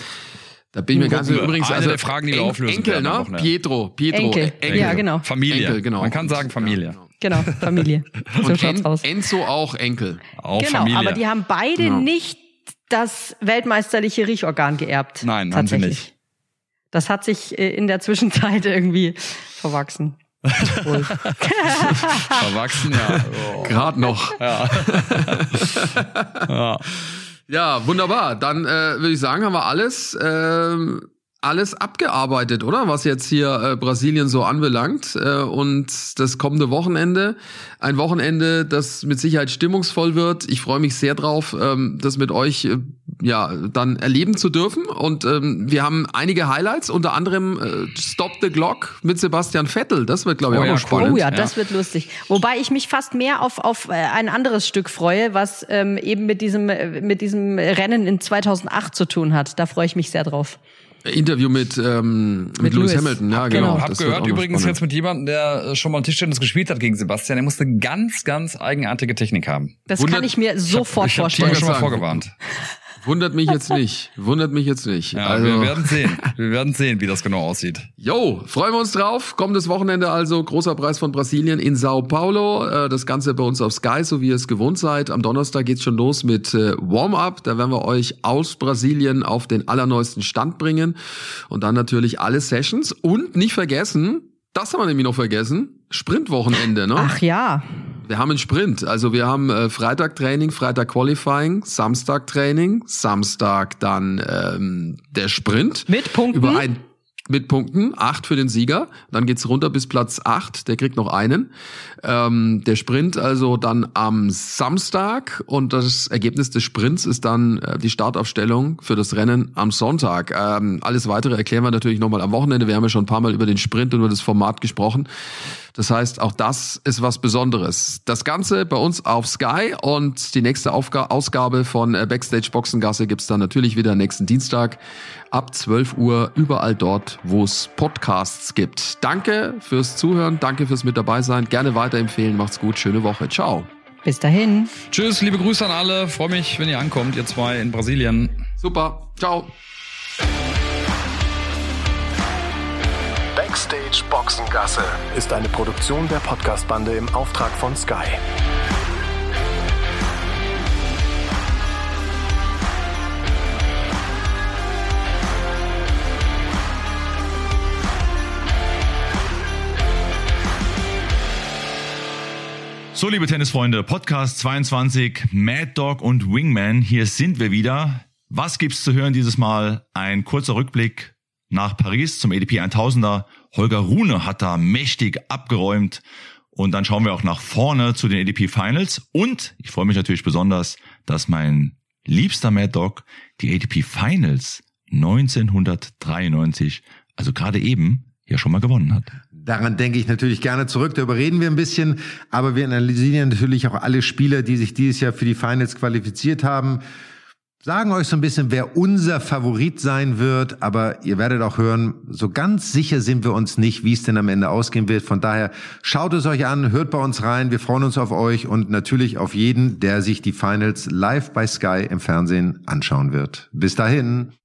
Da bin ich mir ganz übrigens Eine also der Fragen, die wir auflösen Enkel, ne? Pietro, Pietro, Enkel. Enkel. Ja, genau. Familie. Enkel, genau. Man kann sagen Familie. Genau, Familie. so und en aus. Enzo auch Enkel. Auch genau, Familie. aber die haben beide ja. nicht das weltmeisterliche Riechorgan geerbt. Nein, haben sie nicht. Das hat sich äh, in der Zwischenzeit irgendwie verwachsen. Verwachsen, ja. Oh. Gerade noch. Ja. ja. ja. wunderbar. Dann äh, würde ich sagen, haben wir alles. Äh, alles abgearbeitet, oder? Was jetzt hier äh, Brasilien so anbelangt. Äh, und das kommende Wochenende, ein Wochenende, das mit Sicherheit stimmungsvoll wird. Ich freue mich sehr drauf, ähm, das mit euch äh, ja dann erleben zu dürfen. Und ähm, wir haben einige Highlights, unter anderem äh, Stop the Clock mit Sebastian Vettel. Das wird, glaube ich, oh, auch ja, noch spannend. Oh ja, das ja. wird lustig. Wobei ich mich fast mehr auf, auf äh, ein anderes Stück freue, was ähm, eben mit diesem, äh, mit diesem Rennen in 2008 zu tun hat. Da freue ich mich sehr drauf. Interview mit, ähm, mit, mit Lewis. Lewis Hamilton, ja, genau. genau. Hab gehört übrigens jetzt mit jemandem, der äh, schon mal Tischtennis gespielt hat gegen Sebastian, der muss eine ganz, ganz eigenartige Technik haben. Das Wundert, kann ich mir sofort ich hab, ich vorstellen. Ich habe schon mal vorgewarnt. Wundert mich jetzt nicht. Wundert mich jetzt nicht. Ja, also. wir werden sehen. Wir werden sehen, wie das genau aussieht. Jo, freuen wir uns drauf. Kommendes Wochenende also großer Preis von Brasilien in Sao Paulo. Äh, das Ganze bei uns auf Sky, so wie ihr es gewohnt seid. Am Donnerstag geht's schon los mit äh, Warm-up. Da werden wir euch aus Brasilien auf den allerneuesten Stand bringen. Und dann natürlich alle Sessions. Und nicht vergessen, das haben wir nämlich noch vergessen, Sprintwochenende, ne? Ach ja. Wir haben einen Sprint. Also wir haben äh, Freitag Training, Freitag Qualifying, Samstag Training, Samstag dann ähm, der Sprint. Mit Punkten? Über ein mit Punkten, acht für den Sieger. Dann geht's runter bis Platz acht, der kriegt noch einen. Ähm, der Sprint also dann am Samstag und das Ergebnis des Sprints ist dann äh, die Startaufstellung für das Rennen am Sonntag. Ähm, alles weitere erklären wir natürlich nochmal am Wochenende. Wir haben ja schon ein paar Mal über den Sprint und über das Format gesprochen. Das heißt, auch das ist was Besonderes. Das Ganze bei uns auf Sky und die nächste Aufga Ausgabe von äh, Backstage Boxengasse gibt's dann natürlich wieder nächsten Dienstag ab 12 Uhr überall dort, wo es Podcasts gibt. Danke fürs Zuhören, danke fürs mit dabei sein. Gerne weiterempfehlen. Macht's gut, schöne Woche. Ciao. Bis dahin. Tschüss, liebe Grüße an alle. Freue mich, wenn ihr ankommt, ihr zwei in Brasilien. Super. Ciao. Backstage Boxengasse ist eine Produktion der Podcastbande im Auftrag von Sky. So, liebe Tennisfreunde, Podcast 22, Mad Dog und Wingman, hier sind wir wieder. Was gibt's zu hören dieses Mal? Ein kurzer Rückblick nach Paris zum ADP 1000er. Holger Rune hat da mächtig abgeräumt. Und dann schauen wir auch nach vorne zu den ADP Finals. Und ich freue mich natürlich besonders, dass mein liebster Mad Dog die ADP Finals 1993, also gerade eben, ja schon mal gewonnen hat. Daran denke ich natürlich gerne zurück, darüber reden wir ein bisschen, aber wir analysieren natürlich auch alle Spieler, die sich dieses Jahr für die Finals qualifiziert haben. Sagen euch so ein bisschen, wer unser Favorit sein wird, aber ihr werdet auch hören, so ganz sicher sind wir uns nicht, wie es denn am Ende ausgehen wird. Von daher schaut es euch an, hört bei uns rein, wir freuen uns auf euch und natürlich auf jeden, der sich die Finals live bei Sky im Fernsehen anschauen wird. Bis dahin.